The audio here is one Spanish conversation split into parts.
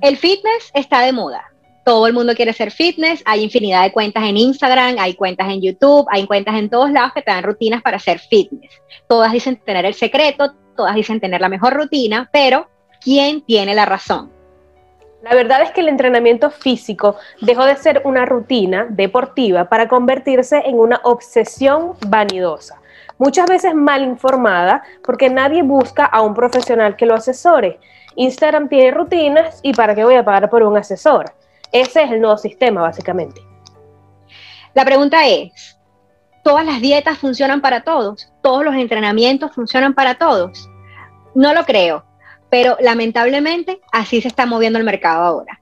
El fitness está de moda. Todo el mundo quiere ser fitness. Hay infinidad de cuentas en Instagram, hay cuentas en YouTube, hay cuentas en todos lados que te dan rutinas para hacer fitness. Todas dicen tener el secreto, todas dicen tener la mejor rutina, pero ¿quién tiene la razón? La verdad es que el entrenamiento físico dejó de ser una rutina deportiva para convertirse en una obsesión vanidosa, muchas veces mal informada porque nadie busca a un profesional que lo asesore. Instagram tiene rutinas y para qué voy a pagar por un asesor. Ese es el nuevo sistema, básicamente. La pregunta es, ¿todas las dietas funcionan para todos? ¿Todos los entrenamientos funcionan para todos? No lo creo pero lamentablemente así se está moviendo el mercado ahora.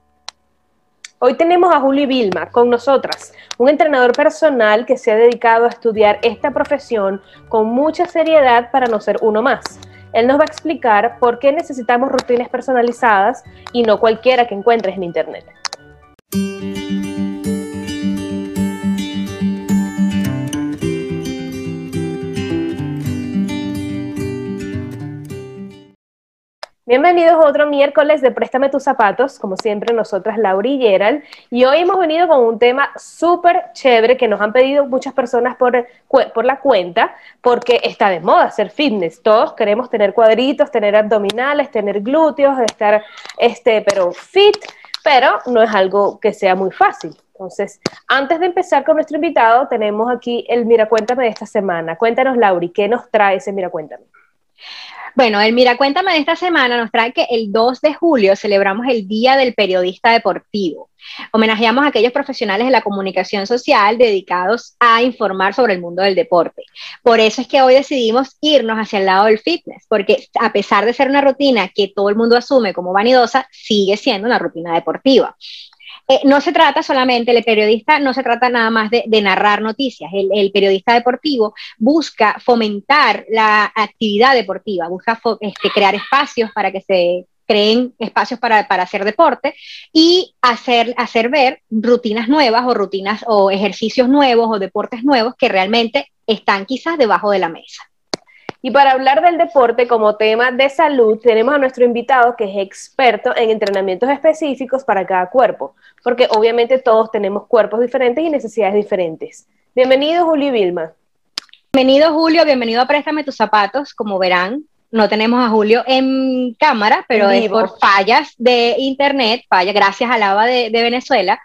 Hoy tenemos a Juli Vilma con nosotras, un entrenador personal que se ha dedicado a estudiar esta profesión con mucha seriedad para no ser uno más. Él nos va a explicar por qué necesitamos rutinas personalizadas y no cualquiera que encuentres en Internet. Bienvenidos a otro miércoles de Préstame tus zapatos, como siempre nosotras Laura y Gerald, y hoy hemos venido con un tema súper chévere que nos han pedido muchas personas por, por la cuenta, porque está de moda hacer fitness, todos queremos tener cuadritos, tener abdominales, tener glúteos, estar, este, pero fit, pero no es algo que sea muy fácil. Entonces, antes de empezar con nuestro invitado, tenemos aquí el Mira Cuéntame de esta semana. Cuéntanos, Lauri, ¿qué nos trae ese Mira Cuéntame? Bueno, el Mira Cuéntame de esta semana nos trae que el 2 de julio celebramos el Día del Periodista Deportivo. Homenajeamos a aquellos profesionales de la comunicación social dedicados a informar sobre el mundo del deporte. Por eso es que hoy decidimos irnos hacia el lado del fitness, porque a pesar de ser una rutina que todo el mundo asume como vanidosa, sigue siendo una rutina deportiva. Eh, no se trata solamente, el periodista no se trata nada más de, narrar noticias, el, periodista deportivo busca fomentar la actividad deportiva, busca este, crear espacios para que se creen espacios para, hacer deporte y hacer, hacer ver rutinas nuevas o rutinas o ejercicios nuevos o deportes nuevos que realmente están quizás debajo de la mesa. Y para hablar del deporte como tema de salud, tenemos a nuestro invitado que es experto en entrenamientos específicos para cada cuerpo, porque obviamente todos tenemos cuerpos diferentes y necesidades diferentes. Bienvenido, Julio Vilma. Bienvenido, Julio. Bienvenido a Préstame tus zapatos. Como verán, no tenemos a Julio en cámara, pero es por fallas de internet, falla gracias al ABA de, Venezuela,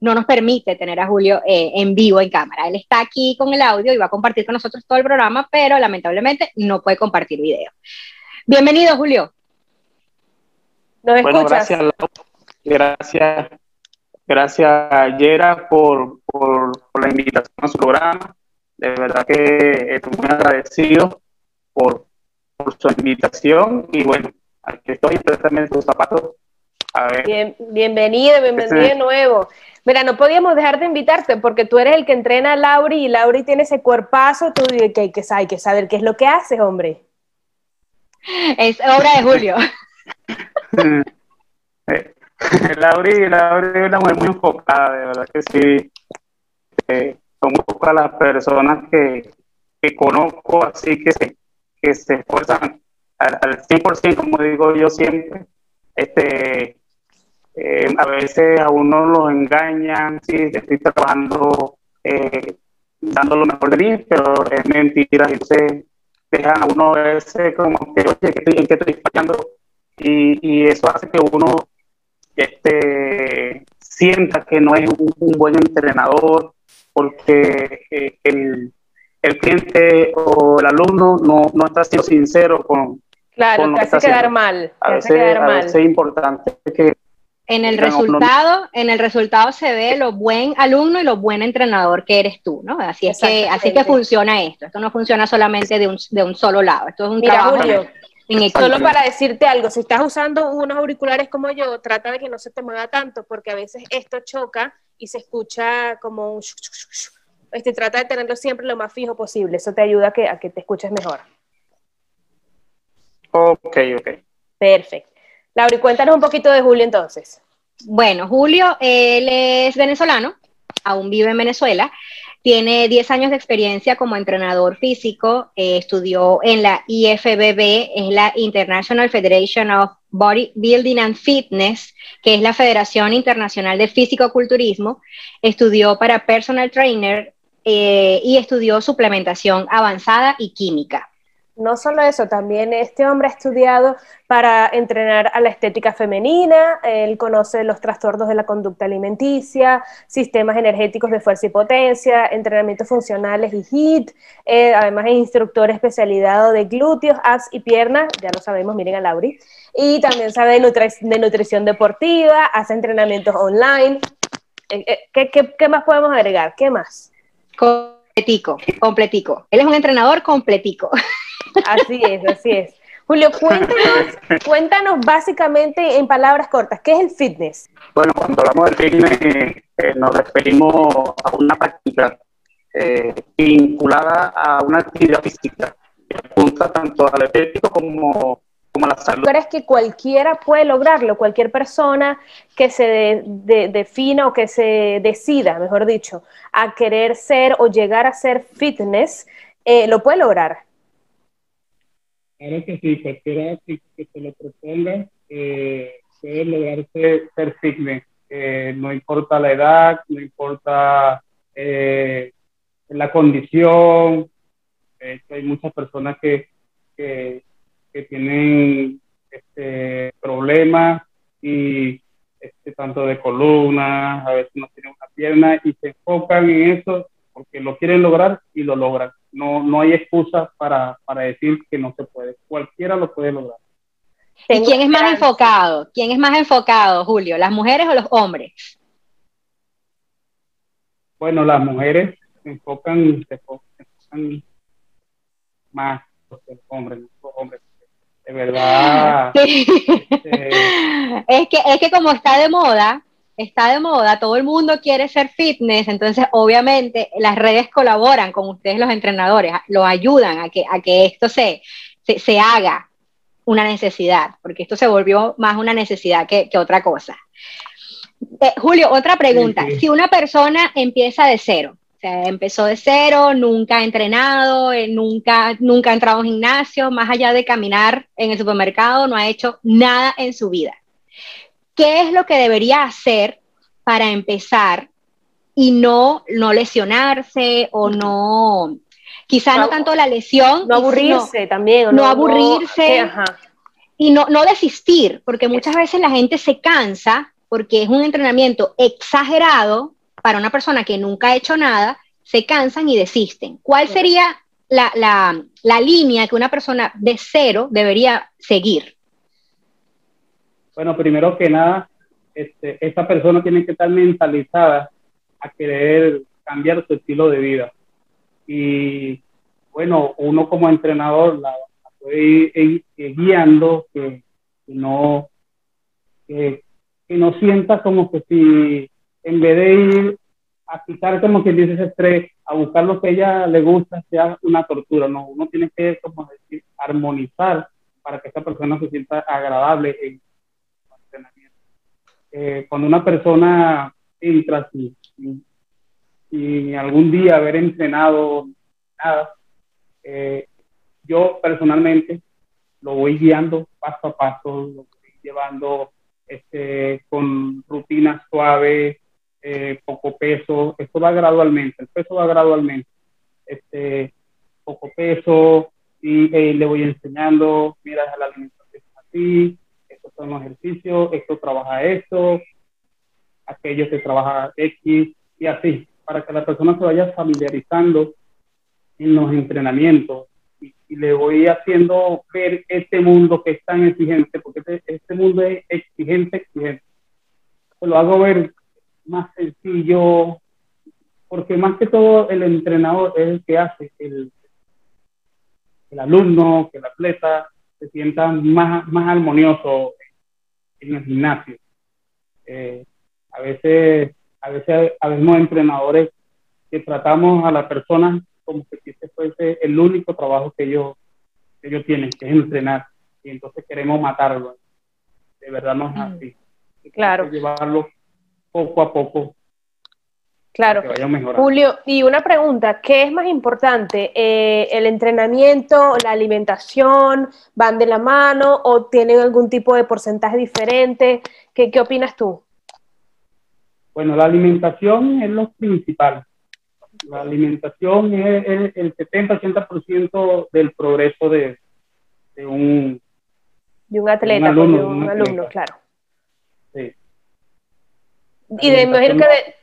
no nos permite tener a Julio eh, en vivo en cámara. Él está aquí con el audio y va a compartir con nosotros todo el programa, pero lamentablemente no puede compartir video. Bienvenido, Julio. ¿Nos bueno, gracias, gracias, gracias, Yera, por, por, por la invitación a su programa. De verdad que estoy muy agradecido por por su invitación y bueno, aquí estoy, préstame tus zapatos. A ver. Bien, bienvenido, bienvenido de nuevo. Mira, no podíamos dejar de invitarte porque tú eres el que entrena a Lauri y Lauri tiene ese cuerpazo, tú dices que hay que, hay que saber qué es lo que haces, hombre. Es obra de Julio. Lauri, Lauri es una mujer muy enfocada, de verdad que sí. Eh, son pocas las personas que, que conozco, así que se, que se esfuerzan al, al 100%, como digo yo siempre. Este, eh, a veces a uno los engañan, sí, estoy trabajando, eh, dando lo mejor de mí, pero es mentira. Entonces dejan a uno a veces como que, oye, ¿en qué estoy fallando? Y, y, eso hace que uno este, sienta que no es un, buen entrenador, porque eh, el, el cliente o el alumno no, no está siendo sincero con. Claro, con te hace quedar mal. A veces, es importante que. En el resultado, en el resultado se ve lo buen alumno y lo buen entrenador que eres tú, ¿no? Así es que, así que funciona esto. Esto no funciona solamente de un, de un solo lado. Esto es un Mira, trabajo. Julio, Solo para decirte algo, si estás usando unos auriculares como yo, trata de que no se te mueva tanto, porque a veces esto choca y se escucha como un este, trata de tenerlo siempre lo más fijo posible. Eso te ayuda a que, a que te escuches mejor. Ok, ok. Perfecto. Laura, cuéntanos un poquito de Julio entonces. Bueno, Julio, él es venezolano, aún vive en Venezuela. Tiene 10 años de experiencia como entrenador físico, eh, estudió en la IFBB, es la International Federation of Bodybuilding and Fitness, que es la Federación Internacional de Físico-Culturismo, estudió para personal trainer eh, y estudió suplementación avanzada y química. No solo eso, también este hombre ha estudiado para entrenar a la estética femenina, él conoce los trastornos de la conducta alimenticia, sistemas energéticos de fuerza y potencia, entrenamientos funcionales y HIIT, eh, además es instructor especializado de glúteos, abs y piernas, ya lo sabemos, miren a Lauri, y también sabe de, nutrición deportiva, hace entrenamientos online. Eh, eh, ¿Qué, qué más podemos agregar? ¿Qué más? Completico, completico. Él es un entrenador completico. Así es, así es. Julio, cuéntanos, cuéntanos básicamente en palabras cortas, ¿qué es el fitness? Bueno, cuando hablamos del fitness eh, nos referimos a una práctica eh, vinculada a una actividad física que apunta tanto al estético como, como la salud. ¿Crees que cualquiera puede lograrlo? Cualquier persona que se defina o que se decida, mejor dicho, a querer ser o llegar a ser fitness, eh, lo puede lograr. Claro que sí, cualquiera que, se lo proponga eh, puede lograrse ser fitness. Eh, no importa la edad, no importa eh, la condición. hay muchas personas que, que, tienen este, problemas y este, tanto de columna, a veces no tienen una pierna y se enfocan en eso porque lo quieren lograr y lo logran no, no hay excusa para, para decir que no se puede. Cualquiera lo puede lograr. ¿Y quién es más enfocado? ¿Quién es más enfocado, Julio? ¿Las mujeres o los hombres? Bueno, las mujeres se enfocan, se enfocan más que los hombres, los hombres. Verdad. Eh, es, que, es que como está de moda, está de moda, todo el mundo quiere ser fitness, entonces obviamente las redes colaboran con ustedes los entrenadores, los ayudan a que, a que esto se, se, haga una necesidad, porque esto se volvió más una necesidad que, otra cosa. Eh, Julio, otra pregunta. Si una persona empieza de cero, o sea, empezó de cero, nunca ha entrenado, eh, nunca, nunca ha entrado a un gimnasio, más allá de caminar en el supermercado, no ha hecho nada en su vida. ¿qué es lo que debería hacer para empezar y no, no lesionarse o no, quizá no, tanto la lesión. No aburrirse también. no, aburrirse y no, no desistir, porque muchas veces la gente se cansa porque es un entrenamiento exagerado para una persona que nunca ha hecho nada, se cansan y desisten. ¿Cuál sería la, la, la línea que una persona de cero debería seguir? Bueno, primero que nada, este, esta persona tiene que estar mentalizada a querer cambiar su estilo de vida. Y bueno, uno como entrenador la, puede ir, guiando, que, no, que, no sienta como que si en vez de ir a quitar como que dice estrés, a buscar lo que ella le gusta, sea una tortura. No, uno tiene que, como decir, armonizar para que esta persona se sienta agradable en, eh, cuando una persona entra sin, sin, algún día haber entrenado nada, eh, yo personalmente lo voy guiando paso a paso, lo voy llevando este, con rutinas suaves, eh, poco peso, esto va gradualmente, el peso va gradualmente, este, poco peso, y le voy enseñando, mira, la alimentación así, estos son los ejercicios, esto trabaja esto, aquello se trabaja X y así, para que la persona se vaya familiarizando en los entrenamientos y, le voy haciendo ver este mundo que es tan exigente, porque este, este mundo es exigente, exigente. Lo hago ver más sencillo, porque más que todo el entrenador es el que hace el, el alumno, que el atleta se sienta más, más armonioso en el gimnasio. Eh, a veces, a veces habemos entrenadores que tratamos a la persona como que si este fuese el único trabajo que ellos, ellos tienen, que es entrenar. Y entonces queremos matarlo. De verdad no es así. Claro. llevarlo poco a poco Claro. Julio, y una pregunta, ¿qué es más importante? Eh, ¿El entrenamiento, la alimentación, van de la mano o tienen algún tipo de porcentaje diferente? ¿Qué, qué opinas tú? Bueno, la alimentación es lo principal. La alimentación es, el 70-80% del progreso de, de, un... De un atleta, de un alumno, claro. Sí. Y de, imagino que de,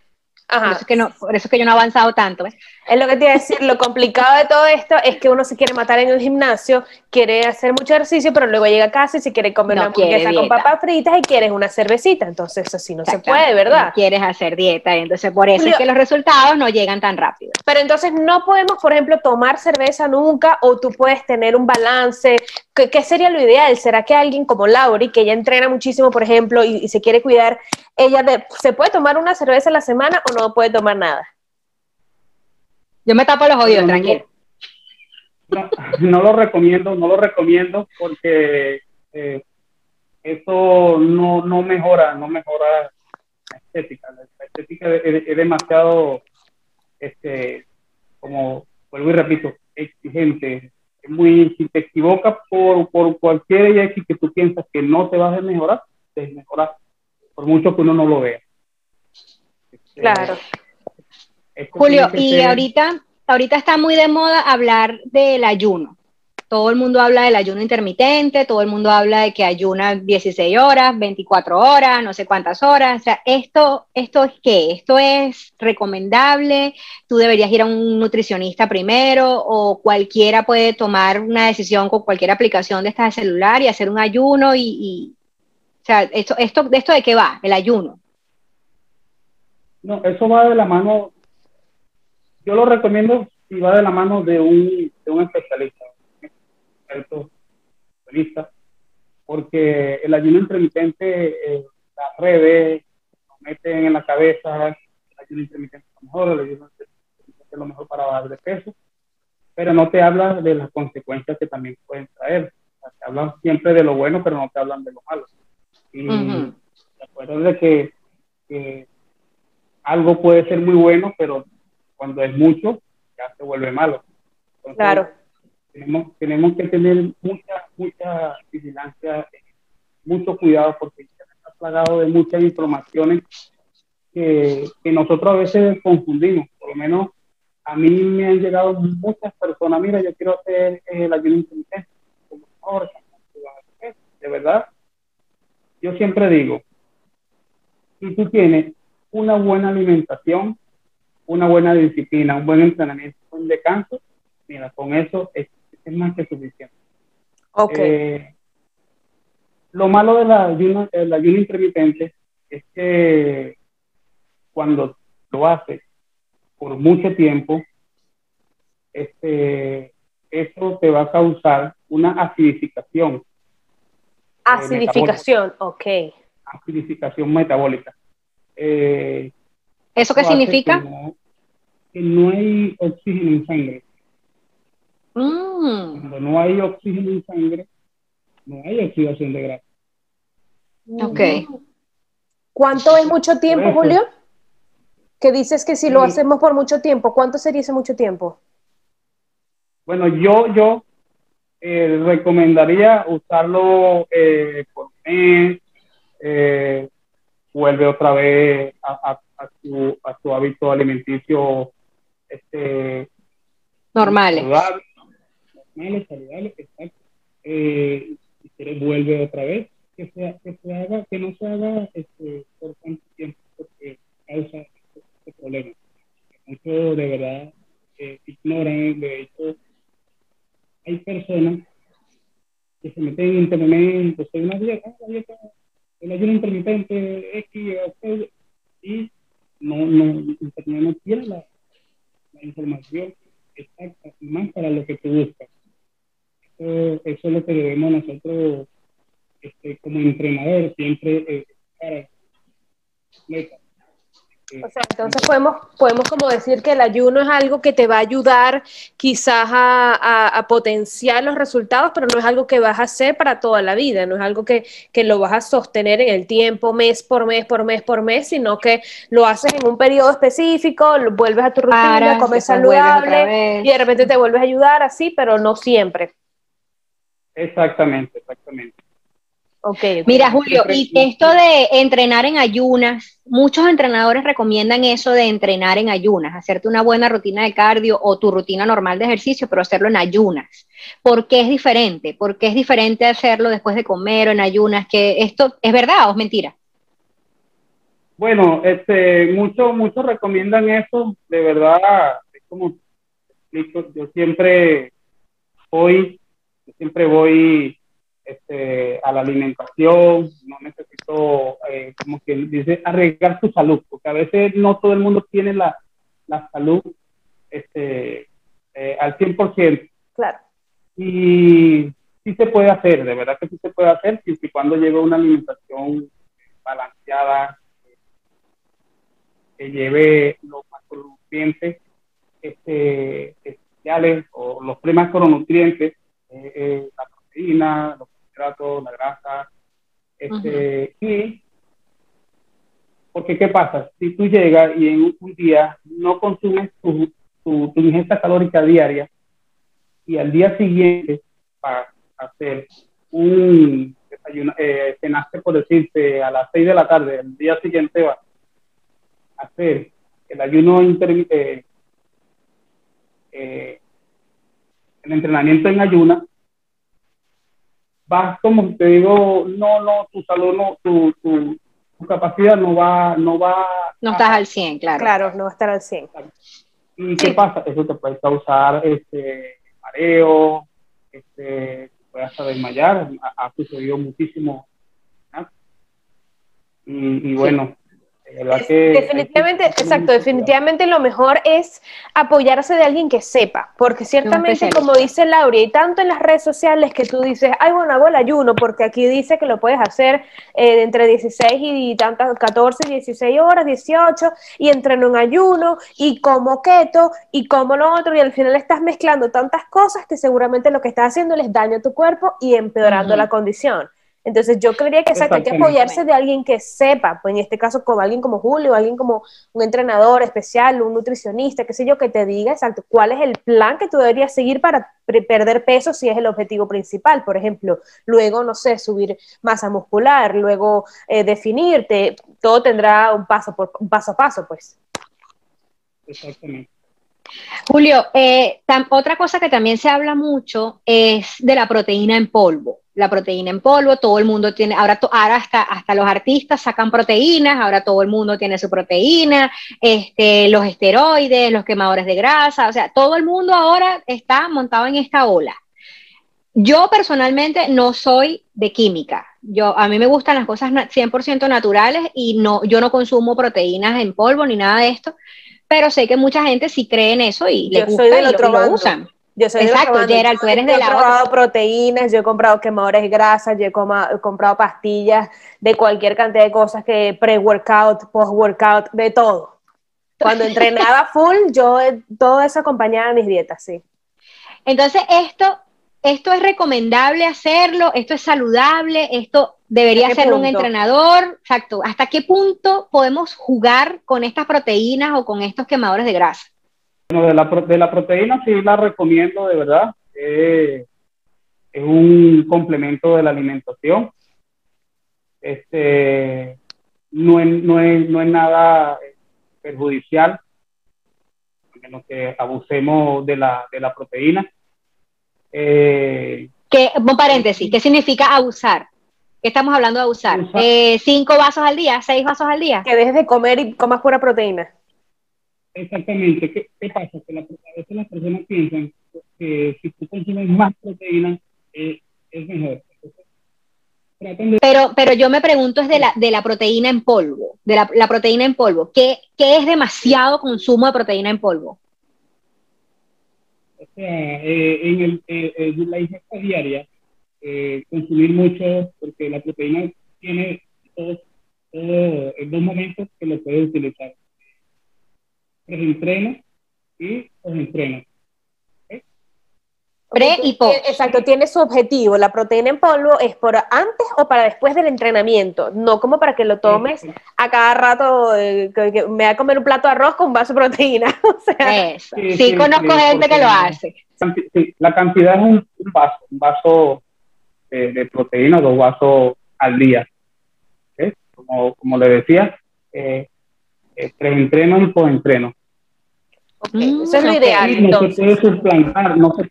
Ajá. Por, eso que no, por eso que yo no he avanzado tanto. Es lo que te iba a decir, lo complicado de todo esto es que uno se quiere matar en el gimnasio, quiere hacer mucho ejercicio, pero luego llega a casa y se quiere comer una hamburguesa con papas fritas y quieres una cervecita. Entonces, así no se puede, ¿verdad? quieres hacer dieta, y entonces por eso es que los resultados no llegan tan rápido. Pero entonces no podemos, por ejemplo, tomar cerveza nunca o tú puedes tener un balance. ¿Qué, sería lo ideal? ¿Será que alguien como Lauri, que ella entrena muchísimo, por ejemplo, y, se quiere cuidar, ella se puede tomar una cerveza a la semana o no puede tomar nada? Yo me tapo los oídos, tranquilo. No, lo recomiendo, no lo recomiendo porque eh, eso no, no mejora, no mejora la estética. La estética es, demasiado, este, como vuelvo y repito, exigente. Es muy, si te equivocas por, por cualquier X que tú piensas que no te vas a mejorar, te mejorar, por mucho que uno no lo vea. Claro. Julio, y ahorita, ahorita está muy de moda hablar del ayuno. Todo el mundo habla del ayuno intermitente, todo el mundo habla de que ayuna 16 horas, 24 horas, no sé cuántas horas. O sea, esto, ¿esto es qué? ¿Esto es recomendable? ¿Tú deberías ir a un nutricionista primero? ¿O cualquiera puede tomar una decisión con cualquier aplicación de esta de celular y hacer un ayuno? Y, o sea, esto, esto, ¿de esto de qué va? El ayuno. No, eso va de la mano yo lo recomiendo si va de la mano de un, de un especialista, un especialista, porque el ayuno intermitente, eh, las redes nos meten en la cabeza, el ayuno intermitente es lo mejor, el ayuno intermitente es lo mejor para bajar de peso, pero no te hablan de las consecuencias que también pueden traer. te hablan siempre de lo bueno, pero no te hablan de lo malo. Y de acuerdo de que, que algo puede ser muy bueno, pero cuando es mucho, ya se vuelve malo. claro. Tenemos, tenemos que tener mucha, mucha vigilancia, mucho cuidado, porque está plagado de muchas informaciones que, que nosotros a veces confundimos. Por lo menos a mí me han llegado muchas personas, mira, yo quiero hacer el ayuno intermitente, de verdad, yo siempre digo, si tú tienes una buena alimentación, una buena disciplina, un buen entrenamiento, un descanso, mira, con eso es, más que suficiente. Okay. lo malo del ayuno, el ayuno intermitente es que cuando lo haces por mucho tiempo, este, eso te va a causar una acidificación. Eh, acidificación, ok. Acidificación metabólica. Eh, ¿Eso qué significa? Que no, hay oxígeno en sangre. Mm. Cuando no hay oxígeno en sangre, no hay oxidación de grasa. Ok. ¿Cuánto es mucho tiempo, Julio? Que dices que si lo hacemos por mucho tiempo, ¿cuánto sería ese mucho tiempo? Bueno, yo, yo eh, recomendaría usarlo eh, por mes, eh, vuelve otra vez a, a su, a su hábito alimenticio este, normales. Saludable, normales, saludables, exacto. Eh, si vuelve otra vez, que, sea, que, se haga, que no se haga este, por tanto tiempo porque causa este problema. Muchos de verdad eh, ignoran, de hecho, hay personas que se meten en internet, en una dieta, la dieta, el ayuno intermitente, X, y no, no, Internet no tiene la, información exacta, más para lo que tú buscas. Eso, es lo que debemos nosotros, este, como entrenador, siempre eh, para O sea, entonces podemos, podemos como decir que el ayuno es algo que te va a ayudar quizás a, potenciar los resultados, pero no es algo que vas a hacer para toda la vida, no es algo que, lo vas a sostener en el tiempo, mes por mes, por mes, por mes, sino que lo haces en un periodo específico, lo vuelves a tu rutina, comes saludable y de repente te vuelves a ayudar así, pero no siempre. Exactamente, exactamente. Mira, Julio, y esto de entrenar en ayunas, muchos entrenadores recomiendan eso de entrenar en ayunas, hacerte una buena rutina de cardio o tu rutina normal de ejercicio, pero hacerlo en ayunas. ¿Por qué es diferente? ¿Por qué es diferente hacerlo después de comer o en ayunas? ¿Que esto es verdad o es mentira? Bueno, este, muchos muchos recomiendan eso, de verdad, es como yo siempre voy, siempre voy este, a la alimentación, no necesito, eh, como que dice, arriesgar su salud, porque a veces no todo el mundo tiene la, la salud este, eh, al 100%. Claro. Y sí se puede hacer, de verdad que sí se puede hacer, si y cuando lleve una alimentación balanceada, que lleve los macronutrientes este, especiales o los pre-macronutrientes, eh, eh, la proteína, los la grasa. Este, Y, porque ¿qué pasa? Si tú llegas y en un día no consumes tu, tu, ingesta calórica diaria y al día siguiente para hacer un desayuno, eh, cenaste por decirte a las 6 de la tarde, el día siguiente va a hacer el ayuno intermitente, eh, eh, el entrenamiento en ayuna, vas como te digo, no, no, tu salud, no, tu, tu, capacidad no va, no va. No estás al 100, claro. Claro, no va a estar al 100. ¿Y qué pasa? Eso te puede causar este, mareo, este, puede hasta desmayar, ha, sucedido muchísimo. Y, y, bueno, definitivamente, exacto, definitivamente lo mejor es apoyarse de alguien que sepa, porque ciertamente, como dice Laura, y tanto en las redes sociales que tú dices, ay, bueno, hago el ayuno, porque aquí dice que lo puedes hacer eh, entre 16 y tantas, 14, 16 horas, 18, y entreno en ayuno, y como keto, y como lo otro, y al final estás mezclando tantas cosas que seguramente lo que estás haciendo es daño a tu cuerpo y empeorando la condición. Entonces yo creería que hay que apoyarse de alguien que sepa, pues en este caso como alguien como Julio, alguien como un entrenador especial, un nutricionista, qué sé yo, que te diga exacto cuál es el plan que tú deberías seguir para perder peso si es el objetivo principal, por ejemplo, luego, no sé, subir masa muscular, luego eh, definirte, todo tendrá un paso, por, un paso a paso, pues. Exactamente. Julio, eh, otra cosa que también se habla mucho es de la proteína en polvo la proteína en polvo, todo el mundo tiene, ahora, ahora hasta, hasta los artistas sacan proteínas, ahora todo el mundo tiene su proteína, este, los esteroides, los quemadores de grasa, o sea, todo el mundo ahora está montado en esta ola. Yo personalmente no soy de química. Yo, a mí me gustan las cosas 100% naturales y no, yo no consumo proteínas en polvo ni nada de esto, pero sé que mucha gente sí cree en eso y le gusta y lo usan. Yo soy Exacto, Gerald, tú eres de la He comprado proteínas, yo he comprado quemadores de grasa, yo he, comprado pastillas de cualquier cantidad de cosas que pre-workout, post-workout, de todo. Cuando entrenaba full, yo todo eso acompañaba mis dietas, sí. Entonces, esto, esto es recomendable hacerlo, esto es saludable, esto debería hacerlo un entrenador. Exacto. ¿Hasta qué punto podemos jugar con estas proteínas o con estos quemadores de grasa? Bueno, de la, de la proteína sí la recomiendo de verdad. es un complemento de la alimentación. Este, no, es, no, es, no es nada perjudicial, a menos que abusemos de la, de la proteína. Eh, que, un paréntesis, ¿qué significa abusar? ¿Qué estamos hablando de abusar? Eh, ¿Cinco vasos al día? ¿Seis vasos al día? Que dejes de comer y comas pura proteína. Exactamente. ¿Qué, pasa? Que la, a veces las personas piensan que si tú consumes más proteína, eh, es mejor. Pero, pero yo me pregunto es de la, de la proteína en polvo, de la, la proteína en polvo. ¿Qué, ¿Qué, es demasiado consumo de proteína en polvo? O sea, eh, en el, eh, la ingesta diaria, consumir mucho, porque la proteína tiene todos, todo, en dos momentos que lo puedes utilizar pre-entreno y post-entreno. Pre y post. Exacto, tiene su objetivo. La proteína en polvo es por antes o para después del entrenamiento, no como para que lo tomes a cada rato, eh, que, me va a comer un plato de arroz con un vaso de proteína. o sea, Eso. Sí, conozco gente que lo hace. la cantidad es un, vaso, un vaso de, proteína, dos vasos al día. Como, como le decía, eh, eh, entreno y post-entreno. Okay, eso es lo ideal. no se puede suplantar, no se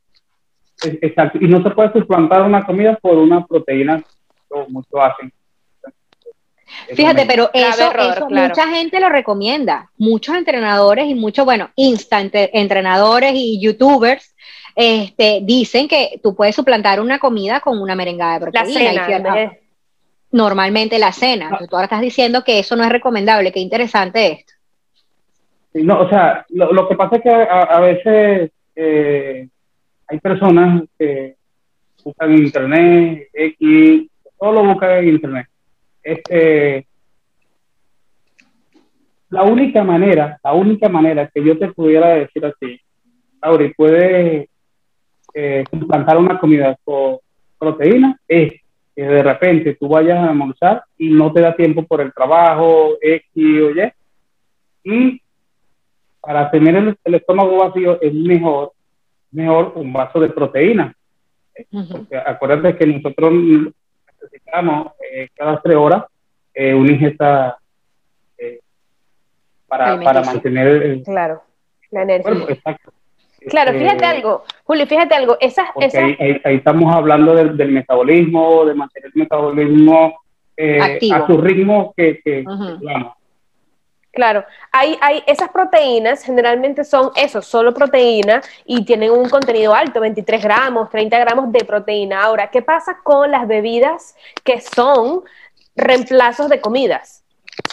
Exacto. Y no se puede suplantar una comida por una proteína, como muchos hacen. Fíjate, pero eso, mucha gente lo recomienda. Muchos entrenadores y muchos, bueno, instant entrenadores y youtubers este, dicen que tú puedes suplantar una comida con una merengada de proteína. normalmente la cena. Ah. tú ahora estás diciendo que eso no es recomendable. Qué interesante esto. No, o sea, lo, que pasa es que a, veces eh, hay personas que buscan en internet, X, todo lo buscan en internet. Este, la única manera, la única manera que yo te pudiera decir así, Auri, puedes eh, suplantar una comida con proteína, es que de repente tú vayas a almorzar y no te da tiempo por el trabajo, X o y para tener el estómago vacío es mejor mejor un vaso de proteína. Porque acuérdate que nosotros necesitamos eh, cada tres horas eh, una ingesta eh, para, para, mantener el, claro, la energía. Claro, este, fíjate algo, Julio, fíjate algo, esas... Ahí, estamos hablando del, del, metabolismo, de mantener el metabolismo a su ritmo que, que, Claro, hay, hay, esas proteínas generalmente son eso, solo proteína y tienen un contenido alto, 23 gramos, 30 gramos de proteína. Ahora, ¿qué pasa con las bebidas que son reemplazos de comidas?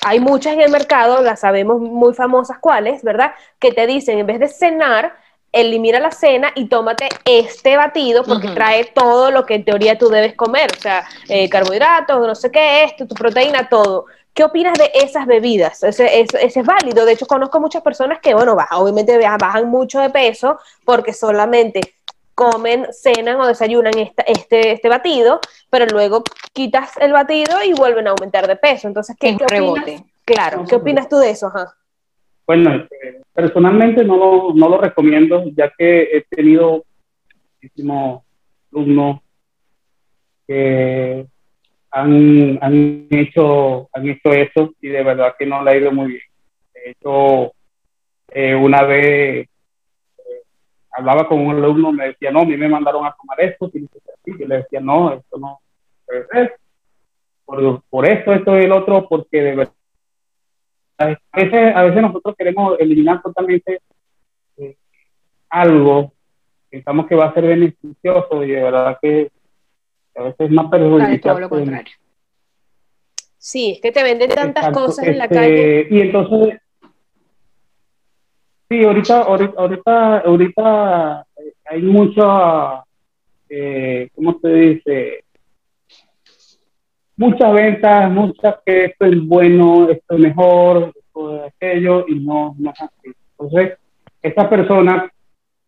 Hay muchas en el mercado, las sabemos muy famosas cuáles, ¿verdad? Que te dicen, en vez de cenar, elimina la cena y tómate este batido porque trae todo lo que en teoría tú debes comer, o sea, eh, carbohidratos, no sé qué, esto, tu proteína, todo. ¿Qué opinas de esas bebidas? Ese, es válido. De hecho, conozco muchas personas que, bueno, bajan, obviamente bajan mucho de peso porque solamente comen, cenan o desayunan este, este batido, pero luego quitas el batido y vuelven a aumentar de peso. Entonces, ¿qué, ¿qué opinas? Claro, ¿qué opinas tú de eso? Bueno, este, personalmente no lo, no lo recomiendo, ya que he tenido muchísimos alumnos que han, han, hecho, han hecho eso y de verdad que no le ha ido muy bien. De hecho, eh, una vez eh, hablaba con un alumno, me decía, no, a mí me mandaron a tomar esto, tiene que ser así. Yo le decía, no, esto no puede ser. Por, por esto, esto y el otro, porque de verdad. A veces, a veces nosotros queremos eliminar totalmente eh, algo, pensamos que va a ser beneficioso y de verdad que a veces es más perjudicial. Sí, es que te venden tantas cosas en la este, calle. Y entonces, sí, ahorita, ahorita, ahorita, hay mucha, eh, ¿cómo se dice? Muchas ventas, muchas que esto es bueno, esto es mejor, esto es aquello, y no, no es así. Entonces, esta persona,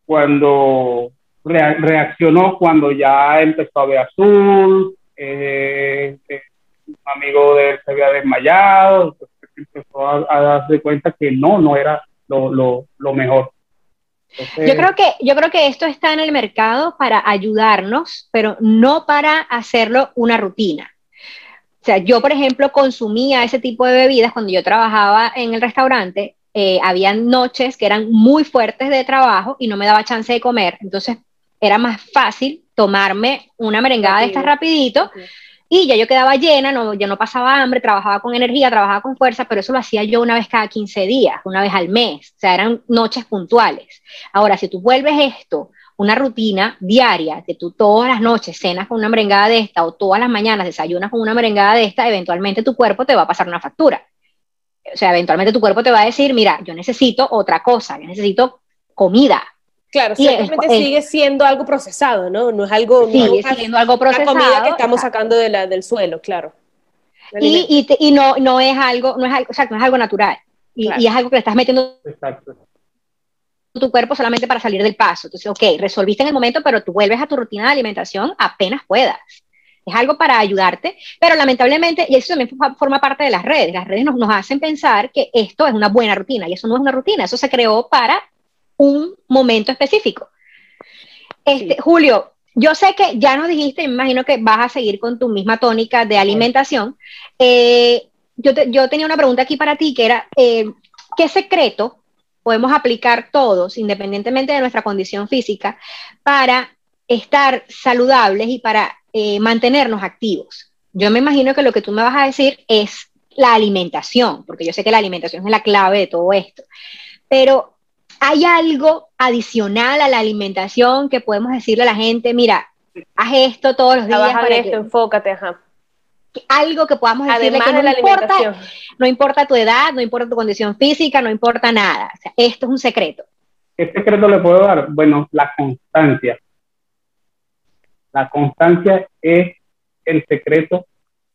cuando reaccionó cuando ya empezó a ver azul, eh, eh, un amigo de él se había desmayado, empezó a, darse cuenta que no, no era lo, lo, lo mejor. yo creo que yo creo que esto está en el mercado para ayudarnos, pero no para hacerlo una rutina. O sea, yo por ejemplo consumía ese tipo de bebidas cuando yo trabajaba en el restaurante. Eh, habían noches que eran muy fuertes de trabajo y no me daba chance de comer. Entonces era más fácil tomarme una merengada de estas rapidito y ya yo quedaba llena, no, yo no pasaba hambre, trabajaba con energía, trabajaba con fuerza, pero eso lo hacía yo una vez cada 15 días, una vez al mes, o sea, eran noches puntuales. Ahora, si tú vuelves esto una rutina diaria, que tú todas las noches cenas con una merengada de esta o todas las mañanas desayunas con una merengada de esta, eventualmente tu cuerpo te va a pasar una factura. O sea, eventualmente tu cuerpo te va a decir, mira, yo necesito otra cosa, yo necesito comida, Claro, simplemente sigue siendo algo procesado, ¿no? No es algo. Sigue siendo algo procesado. La comida que estamos sacando de del suelo, claro. Y, y, no, no es algo, no es algo, o sea, no es algo natural. y, es algo que le estás metiendo Exacto. tu cuerpo solamente para salir del paso. Entonces, ok, resolviste en el momento, pero tú vuelves a tu rutina de alimentación apenas puedas. Es algo para ayudarte, pero lamentablemente, y eso también forma parte de las redes, las redes nos, nos hacen pensar que esto es una buena rutina y eso no es una rutina, eso se creó para un momento específico. Este, Julio, yo sé que ya nos dijiste, me imagino que vas a seguir con tu misma tónica de alimentación. Eh, yo, yo, tenía una pregunta aquí para ti, que era, eh, ¿qué secreto podemos aplicar todos, independientemente de nuestra condición física, para estar saludables y para eh, mantenernos activos? Yo me imagino que lo que tú me vas a decir es la alimentación, porque yo sé que la alimentación es la clave de todo esto. Pero ¿Hay algo adicional a la alimentación que podemos decirle a la gente, mira, haz esto todos los días? para esto, enfócate, ajá. Algo que podamos decirle que no, de importa, no importa tu edad, no importa tu condición física, no importa nada. esto es un secreto. ¿Qué secreto le puedo dar? Bueno, la constancia. La constancia es el secreto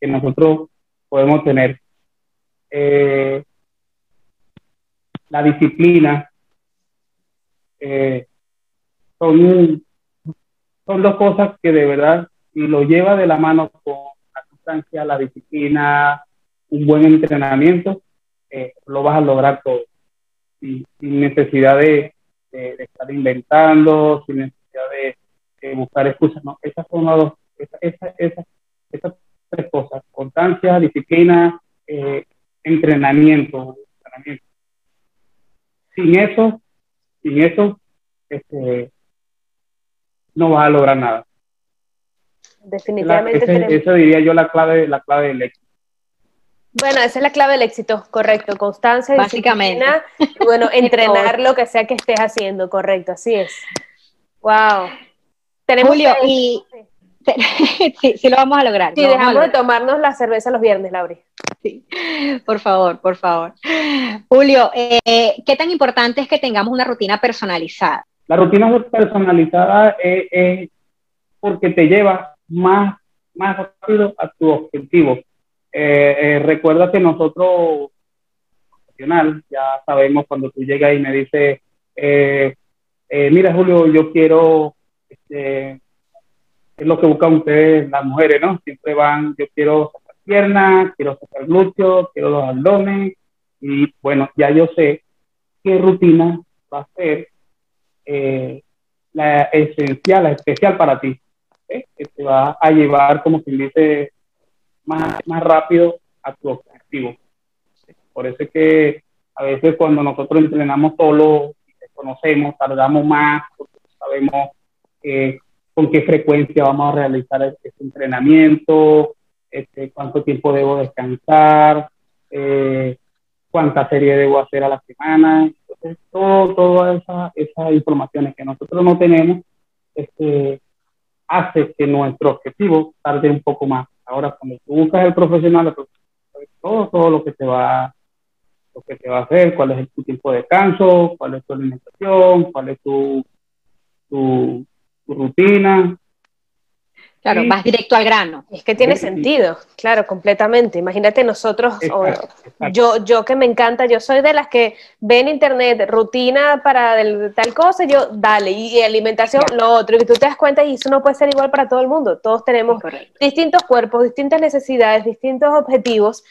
que nosotros podemos tener. Eh, la disciplina, eh, son, son dos cosas que de verdad, si lo lleva de la mano con la constancia, la disciplina, un buen entrenamiento, eh, lo vas a lograr todo. Sin, necesidad de, estar inventando, sin necesidad de, buscar excusas. No, esas son las dos, esas, esas, tres cosas, constancia, disciplina, eh, entrenamiento. Sin eso, sin eso este, no vas a lograr nada. Definitivamente. Eso diría yo la clave, la clave del éxito. Bueno, esa es la clave del éxito, correcto. Constancia, Básicamente. y bueno, entrenar lo que sea que estés haciendo, correcto, así es. Wow. Tenemos Julio, y sí, sí, lo vamos a lograr. Sí, dejamos de tomarnos la cerveza los viernes, Lauri. Sí, por favor, por favor. Julio, eh, ¿qué tan importante es que tengamos una rutina personalizada? La rutina personalizada es, porque te lleva más, más rápido a tu objetivo. Eh, eh, recuerda que nosotros, profesional, ya sabemos cuando tú llegas y me dices, mira Julio, yo quiero este, es lo que buscan ustedes las mujeres, ¿no? Siempre van, yo quiero sacar piernas, quiero sacar glúteos, quiero los abdomen, y bueno, ya yo sé qué rutina va a ser eh, la esencial, la especial para ti, ¿eh? que te va a llevar, como quien dice, más, más rápido a tu objetivo. Por eso es que a veces cuando nosotros entrenamos solo, conocemos, tardamos más, porque sabemos eh, con qué frecuencia vamos a realizar este entrenamiento, este, cuánto tiempo debo descansar, eh, cuánta serie debo hacer a la semana. Entonces, todo, todas esas informaciones que nosotros no tenemos este, hace que nuestro objetivo tarde un poco más. Ahora, cuando tú buscas el profesional, todo, todo lo que te va lo que te va a hacer, cuál es tu tiempo de descanso, cuál es tu alimentación, cuál es tu, tu, rutina. Claro, vas directo al grano. Es que tiene sentido, claro, completamente. Imagínate nosotros, yo, yo que me encanta, yo soy de las que ven internet, rutina para tal cosa, yo dale, y, alimentación, lo otro, y tú te das cuenta y eso no puede ser igual para todo el mundo. Todos tenemos distintos cuerpos, distintas necesidades, distintos objetivos.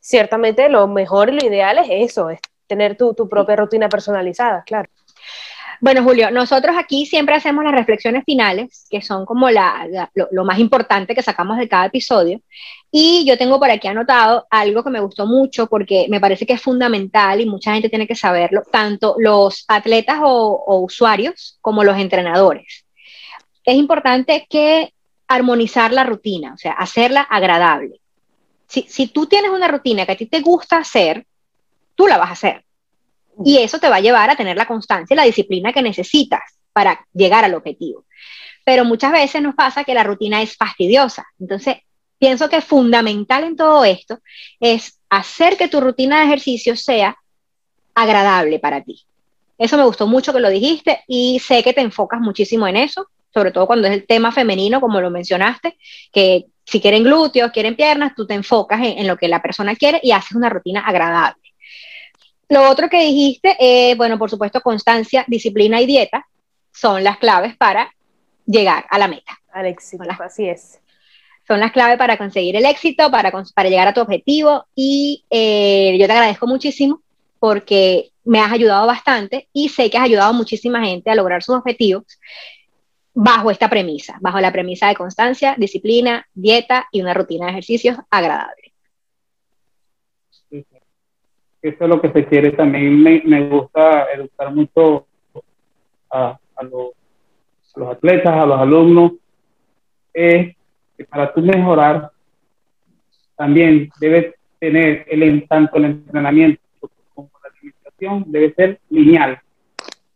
Ciertamente lo mejor y lo ideal es eso, es tener tu, tu propia rutina personalizada, claro. Bueno, Julio, nosotros aquí siempre hacemos las reflexiones finales, que son como la, lo, más importante que sacamos de cada episodio. Y yo tengo por aquí anotado algo que me gustó mucho porque me parece que es fundamental y mucha gente tiene que saberlo, tanto los atletas o, usuarios como los entrenadores. Es importante que armonizar la rutina, o sea, hacerla agradable. Si, si tú tienes una rutina que a ti te gusta hacer, tú la vas a hacer. Y eso te va a llevar a tener la constancia y la disciplina que necesitas para llegar al objetivo. Pero muchas veces nos pasa que la rutina es fastidiosa. Entonces, pienso que fundamental en todo esto es hacer que tu rutina de ejercicio sea agradable para ti. Eso me gustó mucho que lo dijiste y sé que te enfocas muchísimo en eso, sobre todo cuando es el tema femenino, como lo mencionaste, que si quieren glúteos, quieren piernas, tú te enfocas en, lo que la persona quiere y haces una rutina agradable. Lo otro que dijiste, eh, bueno, por supuesto, constancia, disciplina y dieta son las claves para llegar a la meta. Al éxito, así es. Son las claves para conseguir el éxito, para, para llegar a tu objetivo y eh, yo te agradezco muchísimo porque me has ayudado bastante y sé que has ayudado a muchísima gente a lograr sus objetivos bajo esta premisa, bajo la premisa de constancia, disciplina, dieta y una rutina de ejercicios agradable. Eso es lo que se quiere. También me, gusta educar mucho a, los, atletas, a los alumnos, es que para tú mejorar, también debes tener el, tanto el entrenamiento como la alimentación, debe ser lineal.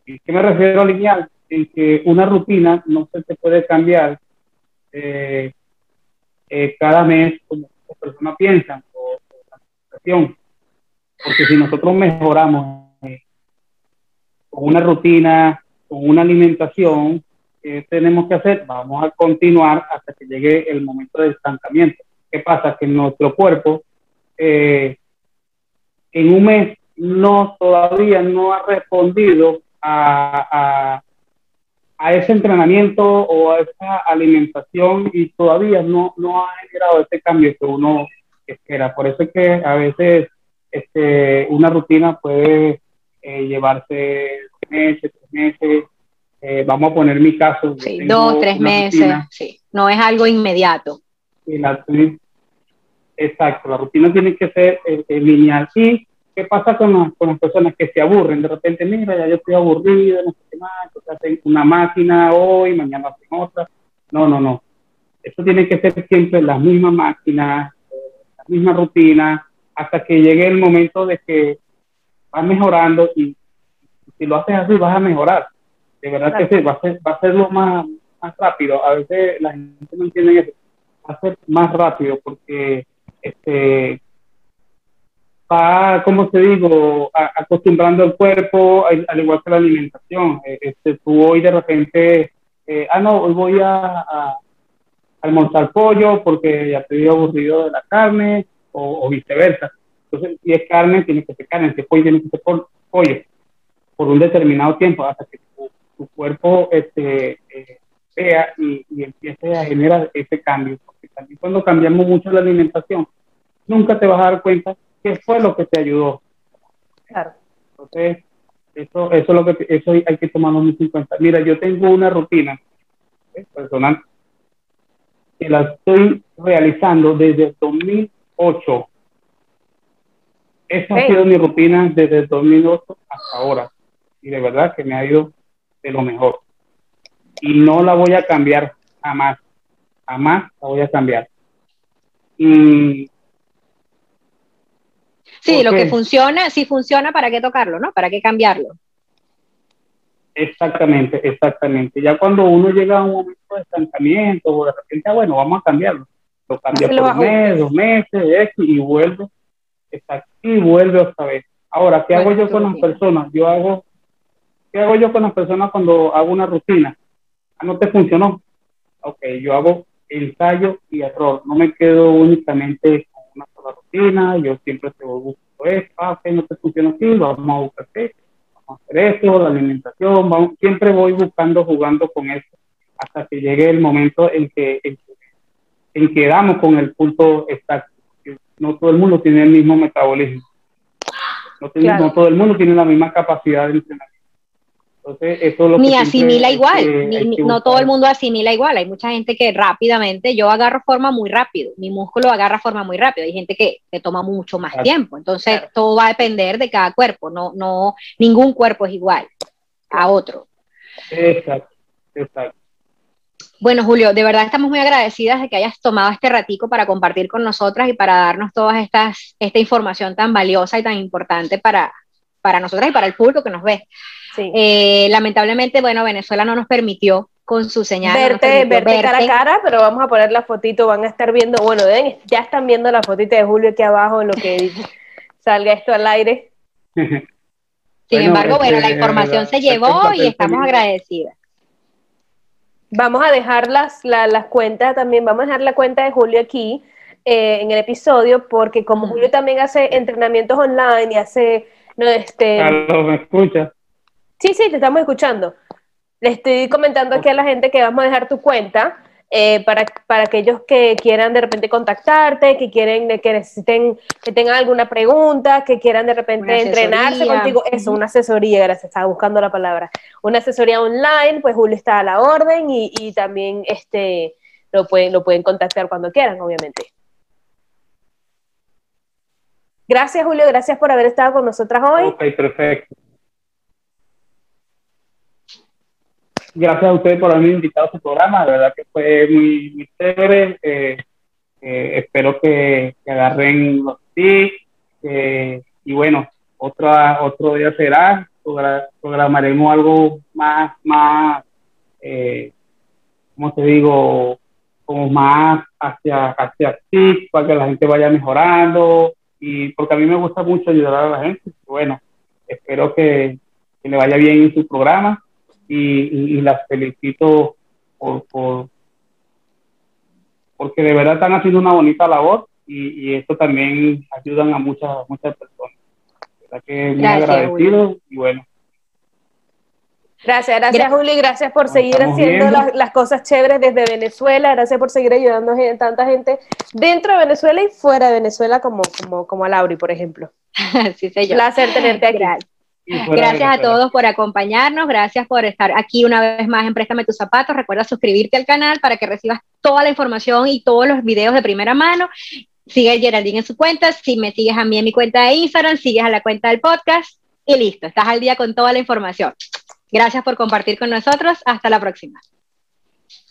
¿Y qué me refiero a lineal? En que una rutina no se te puede cambiar eh, eh, cada mes como las personas piensan, o, la situación. Porque si nosotros mejoramos eh, con una rutina, con una alimentación, ¿qué tenemos que hacer? Vamos a continuar hasta que llegue el momento de estancamiento. ¿Qué pasa? Que nuestro cuerpo eh, en un mes no todavía no ha respondido a, a, a, ese entrenamiento o a esa alimentación y todavía no, no ha generado ese cambio que uno espera. Por eso es que a veces este, una rutina puede eh, llevarse meses, tres meses. Eh, vamos a poner mi caso. Sí, dos, tres meses, sí. No es algo inmediato. exacto, la rutina tiene que ser eh, lineal. ¿Y qué pasa con, con, las personas que se aburren? De repente, mira, ya yo estoy aburrido, no sé qué más, hacen una máquina hoy, mañana hacen otra. No, no, no. Eso tiene que ser siempre la misma máquina, la misma rutina, hasta que llegue el momento de que vas mejorando y si lo haces así vas a mejorar. De verdad que sí, va a, ser, va a ser lo más, más rápido. A veces la gente no entiende eso. Va a ser más rápido porque este va, como te digo, acostumbrando el cuerpo, al, igual que la alimentación. E, este, tú hoy de repente, eh, ah, no, hoy voy a, a, almorzar pollo porque ya estoy aburrido de la carne, o, viceversa. Entonces, si es carne, tiene que ser carne, si es pollo, tiene que ser pollo, por un determinado tiempo, hasta que tu, cuerpo este, eh, vea y, empiece a generar ese cambio. Porque también cuando cambiamos mucho la alimentación, nunca te vas a dar cuenta qué fue lo que te ayudó. Claro. Entonces, eso, eso, lo que, eso hay que tomarlo mucho en cuenta. Mira, yo tengo una rutina ¿eh? personal que la estoy realizando desde el 2000 8. Esa ha sido mi rutina desde el 2008 hasta ahora. Y de verdad que me ha ido de lo mejor. Y no la voy a cambiar jamás. Jamás la voy a cambiar. sí, lo que funciona, si funciona, ¿para qué tocarlo, no? ¿Para qué cambiarlo? Exactamente, exactamente. Ya cuando uno llega a un momento de estancamiento o de repente, ah, bueno, vamos a cambiarlo lo cambia por un mes, dos meses, y vuelve, y vuelve otra vez. Ahora, ¿qué hago yo con las personas? Yo hago, ¿qué hago yo con las personas cuando hago una rutina? Ah, no te funcionó. Ok, yo hago ensayo y error. No me quedo únicamente con una sola rutina. Yo siempre te busco esto, ah, no te funciona así, vamos a buscar esto, vamos a hacer esto, la alimentación, vamos, siempre voy buscando, jugando con esto, hasta que llegue el momento en que, en que en que damos con el punto exacto. No todo el mundo tiene el mismo metabolismo. No, todo el mundo tiene la misma capacidad de entrenamiento. Entonces, eso lo ni asimila igual, no todo el mundo asimila igual. Hay mucha gente que rápidamente, yo agarro forma muy rápido, mi músculo agarra forma muy rápido. Hay gente que, que toma mucho más tiempo. Entonces, todo va a depender de cada cuerpo. No, no, ningún cuerpo es igual a otro. Exacto, exacto. Bueno, Julio, de verdad estamos muy agradecidas de que hayas tomado este ratico para compartir con nosotras y para darnos toda esta información tan valiosa y tan importante para, para nosotras y para el público que nos ve. Eh, lamentablemente, bueno, Venezuela no nos permitió con su señal. Verte, verte, cara a cara, pero vamos a poner la fotito, van a estar viendo, bueno, ya están viendo la fotito de Julio aquí abajo en lo que salga esto al aire. Sin embargo, bueno, la este, información se llevó y estamos agradecidas. Vamos a dejar las, las cuentas también, vamos a dejar la cuenta de Julio aquí eh, en el episodio, porque como Julio también hace entrenamientos online y hace No, este... Carlos, ¿me escuchas? Sí, sí, te estamos escuchando. Le estoy comentando aquí a la gente que vamos a dejar tu cuenta eh, para, para aquellos que quieran de repente contactarte, que quieren, que necesiten, que tengan alguna pregunta, que quieran de repente entrenarse contigo. Eso, una asesoría, gracias, estaba buscando la palabra. Una asesoría online, pues Julio está a la orden y, y también este, lo, pueden, lo pueden contactar cuando quieran, obviamente. Gracias, Julio, gracias por haber estado con nosotras hoy. Ok, perfecto. Gracias a ustedes por haberme invitado a su programa, de verdad que fue muy, muy chévere. Eh, eh, espero que, agarren los tips y bueno, otra, otro día será, programaremos algo más, más eh, ¿cómo te digo? Como más hacia, hacia tips para que la gente vaya mejorando y porque a mí me gusta mucho ayudar a la gente. Bueno, espero que, le vaya bien en su programa y, las felicito por, por, porque de verdad están haciendo una bonita labor y, y esto también ayudan a muchas muchas personas. ¿Verdad que muy agradecido y bueno. Gracias, gracias Juli, gracias por seguir haciendo las, cosas chéveres desde Venezuela, gracias por seguir ayudando a tanta gente dentro de Venezuela y fuera de Venezuela como, como, como a Lauri, por ejemplo. sí, señor. Placer tenerte aquí. Gracias a todos por acompañarnos, gracias por estar aquí una vez más en Préstame tus zapatos. Recuerda suscribirte al canal para que recibas toda la información y todos los videos de primera mano. Sigue a Geraldine en su cuenta, si me sigues a mí en mi cuenta de Instagram, sigues a la cuenta del podcast y listo, estás al día con toda la información. Gracias por compartir con nosotros, hasta la próxima.